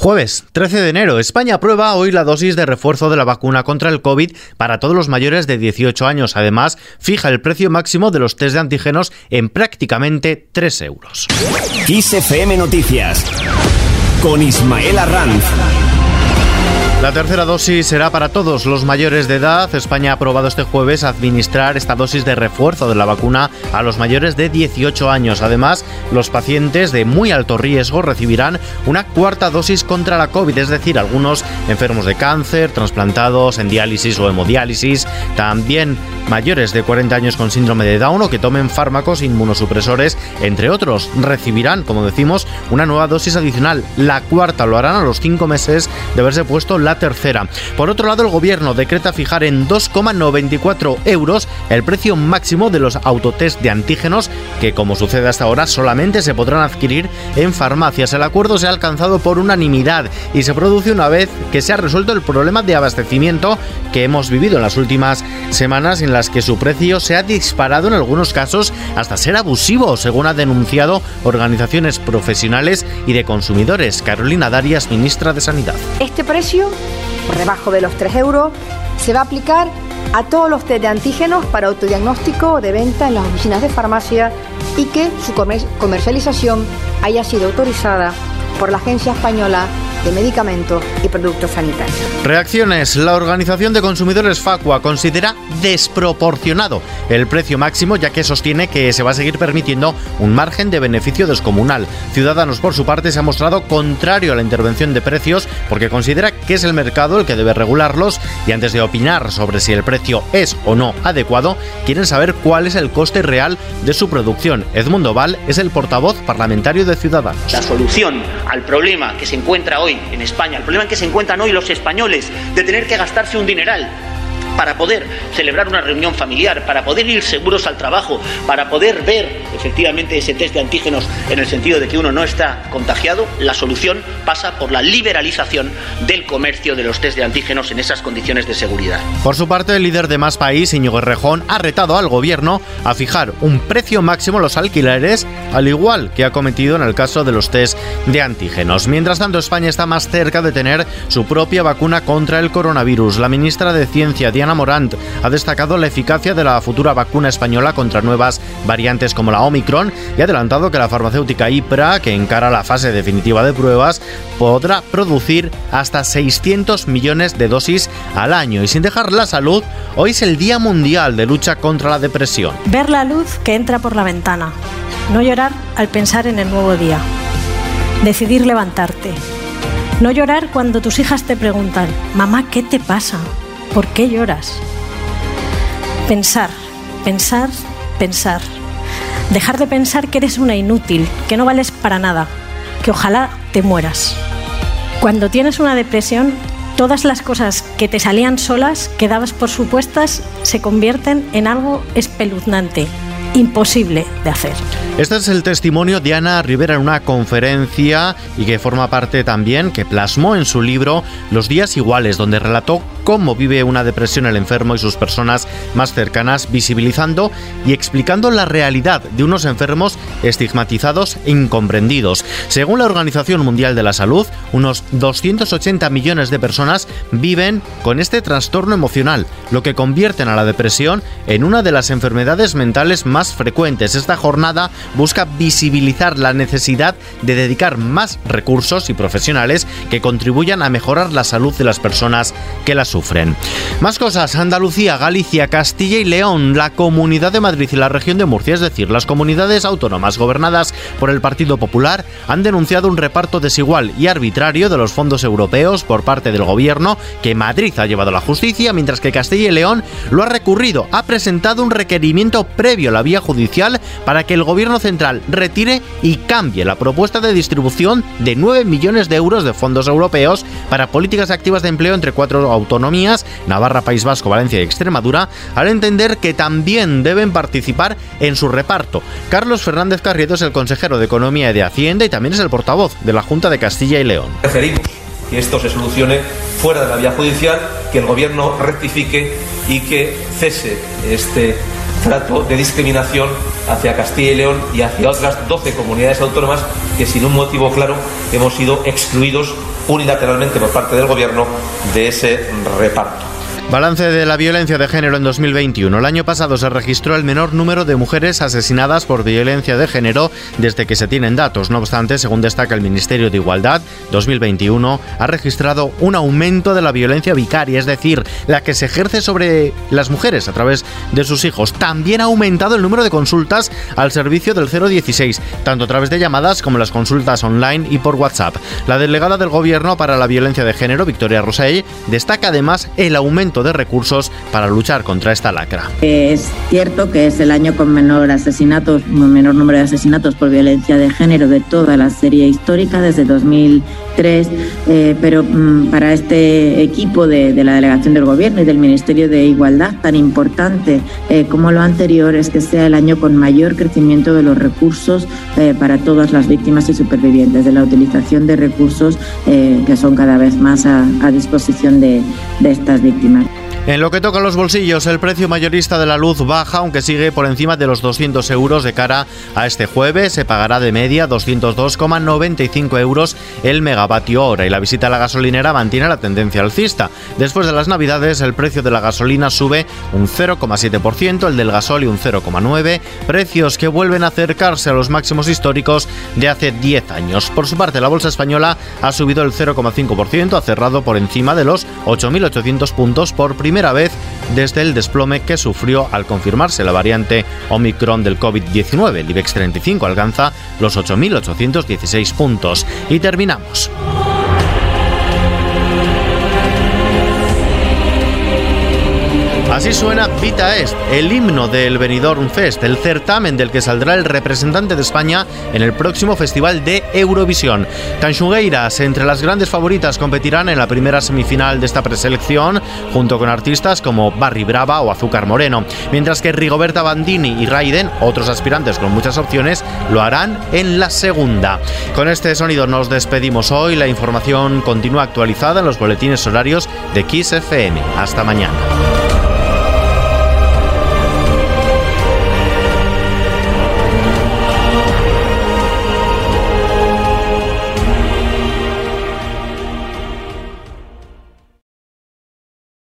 Jueves 13 de enero, España aprueba hoy la dosis de refuerzo de la vacuna contra el COVID para todos los mayores de 18 años. Además, fija el precio máximo de los test de antígenos en prácticamente 3 euros. Noticias con Ismael Arranz. La tercera dosis será para todos los mayores de edad. España ha aprobado este jueves administrar esta dosis de refuerzo de la vacuna a los mayores de 18 años. Además, los pacientes de muy alto riesgo recibirán una cuarta dosis contra la COVID, es decir, algunos enfermos de cáncer, trasplantados en diálisis o hemodiálisis, también mayores de 40 años con síndrome de Down o que tomen fármacos inmunosupresores, entre otros, recibirán, como decimos, una nueva dosis adicional. La cuarta lo harán a los cinco meses de haberse puesto la tercera. Por otro lado, el gobierno decreta fijar en 2,94 euros el precio máximo de los autotest de antígenos que, como sucede hasta ahora, solamente se podrán adquirir en farmacias. El acuerdo se ha alcanzado por unanimidad y se produce una vez que se ha resuelto el problema de abastecimiento que hemos vivido en las últimas semanas en que su precio se ha disparado en algunos casos hasta ser abusivo, según ha denunciado organizaciones profesionales y de consumidores. Carolina Darias, ministra de Sanidad. Este precio por debajo de los 3 euros, se va a aplicar a todos los test de antígenos para autodiagnóstico de venta en las oficinas de farmacia y que su comercialización haya sido autorizada por la Agencia Española de medicamentos y productos sanitarios. Reacciones. La Organización de Consumidores Facua considera desproporcionado el precio máximo ya que sostiene que se va a seguir permitiendo un margen de beneficio descomunal. Ciudadanos por su parte se ha mostrado contrario a la intervención de precios porque considera que es el mercado el que debe regularlos y antes de opinar sobre si el precio es o no adecuado, quieren saber cuál es el coste real de su producción. Edmundo Val es el portavoz parlamentario de Ciudadanos. La solución al problema que se encuentra hoy en España, el problema en que se encuentran hoy los españoles de tener que gastarse un dineral para poder celebrar una reunión familiar, para poder ir seguros al trabajo, para poder ver efectivamente ese test de antígenos en el sentido de que uno no está contagiado, la solución pasa por la liberalización del comercio de los test de antígenos en esas condiciones de seguridad. Por su parte, el líder de Más País, Íñigo Rejón, ha retado al gobierno a fijar un precio máximo a los alquileres, al igual que ha cometido en el caso de los test de antígenos. Mientras tanto, España está más cerca de tener su propia vacuna contra el coronavirus. La ministra de Ciencia, Morant ha destacado la eficacia de la futura vacuna española contra nuevas variantes como la Omicron y ha adelantado que la farmacéutica IPRA, que encara la fase definitiva de pruebas, podrá producir hasta 600 millones de dosis al año. Y sin dejar la salud, hoy es el Día Mundial de Lucha contra la Depresión. Ver la luz que entra por la ventana. No llorar al pensar en el nuevo día. Decidir levantarte. No llorar cuando tus hijas te preguntan, mamá, ¿qué te pasa? ¿Por qué lloras? Pensar, pensar, pensar. Dejar de pensar que eres una inútil, que no vales para nada, que ojalá te mueras. Cuando tienes una depresión, todas las cosas que te salían solas, que dabas por supuestas, se convierten en algo espeluznante, imposible de hacer. Este es el testimonio de Ana Rivera en una conferencia y que forma parte también, que plasmó en su libro Los días iguales, donde relató cómo vive una depresión el enfermo y sus personas más cercanas, visibilizando y explicando la realidad de unos enfermos estigmatizados e incomprendidos. Según la Organización Mundial de la Salud, unos 280 millones de personas viven con este trastorno emocional, lo que convierte a la depresión en una de las enfermedades mentales más frecuentes. Esta jornada busca visibilizar la necesidad de dedicar más recursos y profesionales que contribuyan a mejorar la salud de las personas que la sufren. Más cosas, Andalucía, Galicia, Castilla y León, la Comunidad de Madrid y la región de Murcia, es decir, las comunidades autónomas gobernadas por el Partido Popular, han denunciado un reparto desigual y arbitrario de los fondos europeos por parte del gobierno que Madrid ha llevado a la justicia, mientras que Castilla y León lo ha recurrido, ha presentado un requerimiento previo a la vía judicial para que el gobierno central retire y cambie la propuesta de distribución de 9 millones de euros de fondos europeos para políticas activas de empleo entre cuatro autonomías, Navarra, País Vasco, Valencia y Extremadura, al entender que también deben participar en su reparto. Carlos Fernández Carriedo es el consejero de Economía y de Hacienda y también es el portavoz de la Junta de Castilla y León. Preferimos que esto se solucione fuera de la vía judicial, que el gobierno rectifique y que cese este trato de discriminación hacia Castilla y León y hacia otras 12 comunidades autónomas que sin un motivo claro hemos sido excluidos unilateralmente por parte del Gobierno de ese reparto. Balance de la violencia de género en 2021. El año pasado se registró el menor número de mujeres asesinadas por violencia de género desde que se tienen datos. No obstante, según destaca el Ministerio de Igualdad, 2021 ha registrado un aumento de la violencia vicaria, es decir, la que se ejerce sobre las mujeres a través de sus hijos. También ha aumentado el número de consultas al servicio del 016, tanto a través de llamadas como las consultas online y por WhatsApp. La delegada del Gobierno para la violencia de género, Victoria Rosell, destaca además el aumento de recursos para luchar contra esta lacra. Es cierto que es el año con menor asesinatos, menor número de asesinatos por violencia de género de toda la serie histórica desde 2003, eh, pero mm, para este equipo de, la delegación del Gobierno y del Ministerio de Igualdad tan importante eh, como lo anterior es que sea el año con mayor crecimiento de los recursos eh, para todas las víctimas y supervivientes, de la utilización de recursos que son cada vez más a, disposición de estas víctimas. En lo que toca a los bolsillos, el precio mayorista de la luz baja, aunque sigue por encima de los 200 euros de cara a este jueves. Se pagará de media 202,95 euros el megavatio hora y la visita a la gasolinera mantiene la tendencia alcista. Después de las navidades, el precio de la gasolina sube un 0,7%, el del gasóleo un 0,9%, precios que vuelven a acercarse a los máximos históricos de hace 10 años. Por su parte, la bolsa española ha subido el 0,5%, ha cerrado por encima de los 8.800 puntos por primera primera vez desde el desplome que sufrió al confirmarse la variante Omicron del COVID-19. El IBEX 35 alcanza los 8.816 puntos. Y terminamos. Así suena Vita Est, el himno del Benidorm Fest, el certamen del que saldrá el representante de España en el próximo festival de Eurovisión. Tanxugueiras, entre las grandes favoritas, competirán en la primera semifinal de esta preselección, junto con artistas como Barry Brava o Azúcar Moreno, mientras que Rigoberta Bandini y Raiden, otros aspirantes con muchas opciones, lo harán en la segunda. Con este sonido nos despedimos hoy. La información continúa actualizada en los boletines horarios de Kiss FM. Hasta mañana.